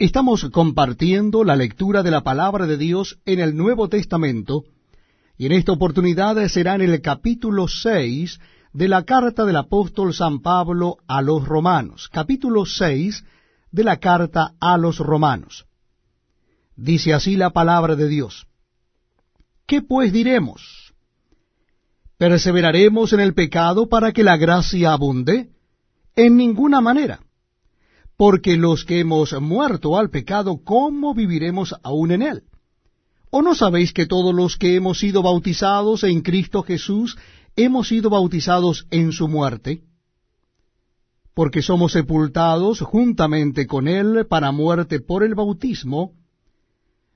Estamos compartiendo la lectura de la palabra de Dios en el Nuevo Testamento, y en esta oportunidad será en el capítulo 6 de la carta del apóstol San Pablo a los romanos, capítulo 6 de la carta a los romanos. Dice así la palabra de Dios. ¿Qué pues diremos? ¿Perseveraremos en el pecado para que la gracia abunde? En ninguna manera porque los que hemos muerto al pecado, ¿cómo viviremos aún en él? ¿O no sabéis que todos los que hemos sido bautizados en Cristo Jesús hemos sido bautizados en su muerte? Porque somos sepultados juntamente con él para muerte por el bautismo,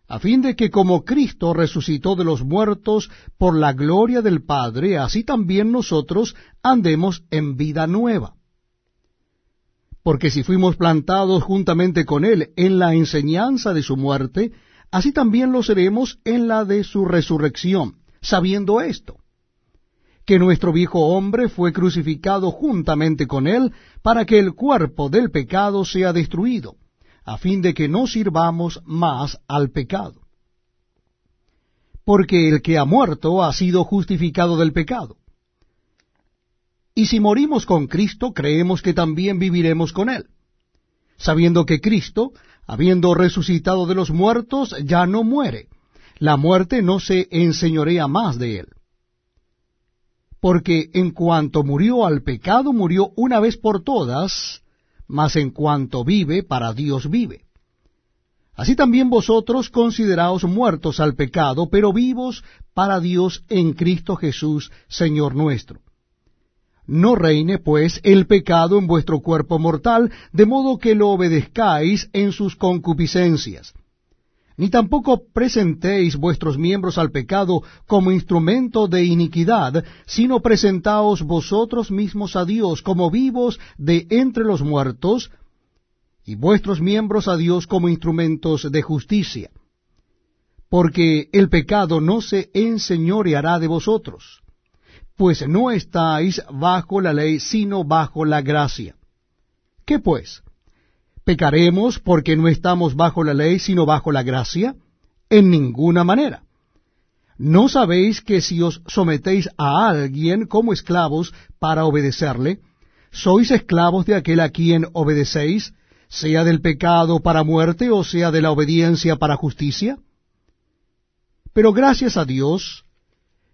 a fin de que como Cristo resucitó de los muertos por la gloria del Padre, así también nosotros andemos en vida nueva porque si fuimos plantados juntamente con Él en la enseñanza de su muerte, así también lo seremos en la de su resurrección, sabiendo esto, que nuestro viejo hombre fue crucificado juntamente con Él para que el cuerpo del pecado sea destruido, a fin de que no sirvamos más al pecado. Porque el que ha muerto ha sido justificado del pecado. Y si morimos con Cristo, creemos que también viviremos con Él, sabiendo que Cristo, habiendo resucitado de los muertos, ya no muere. La muerte no se enseñorea más de Él. Porque en cuanto murió al pecado, murió una vez por todas, mas en cuanto vive, para Dios vive. Así también vosotros consideraos muertos al pecado, pero vivos para Dios en Cristo Jesús, Señor nuestro. No reine, pues, el pecado en vuestro cuerpo mortal, de modo que lo obedezcáis en sus concupiscencias. Ni tampoco presentéis vuestros miembros al pecado como instrumento de iniquidad, sino presentaos vosotros mismos a Dios como vivos de entre los muertos, y vuestros miembros a Dios como instrumentos de justicia. Porque el pecado no se enseñoreará de vosotros pues no estáis bajo la ley, sino bajo la gracia. ¿Qué pues? ¿Pecaremos porque no estamos bajo la ley, sino bajo la gracia? En ninguna manera. ¿No sabéis que si os sometéis a alguien como esclavos para obedecerle, sois esclavos de aquel a quien obedecéis, sea del pecado para muerte o sea de la obediencia para justicia? Pero gracias a Dios,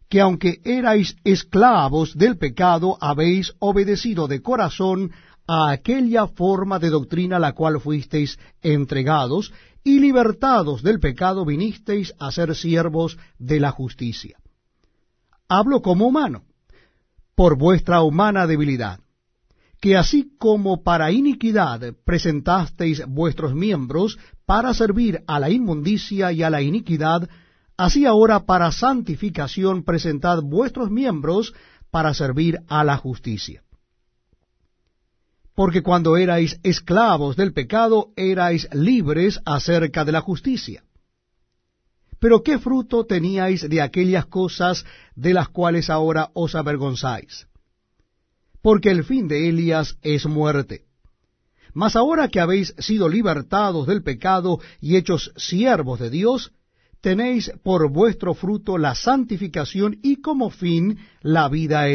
que aunque erais esclavos del pecado, habéis obedecido de corazón a aquella forma de doctrina la cual fuisteis entregados, y libertados del pecado vinisteis a ser siervos de la justicia. Hablo como humano, por vuestra humana debilidad, que así como para iniquidad presentasteis vuestros miembros para servir a la inmundicia y a la iniquidad, Así ahora para santificación presentad vuestros miembros para servir a la justicia. Porque cuando erais esclavos del pecado, erais libres acerca de la justicia. Pero ¿qué fruto teníais de aquellas cosas de las cuales ahora os avergonzáis? Porque el fin de Elias es muerte. Mas ahora que habéis sido libertados del pecado y hechos siervos de Dios, tenéis por vuestro fruto la santificación y como fin la vida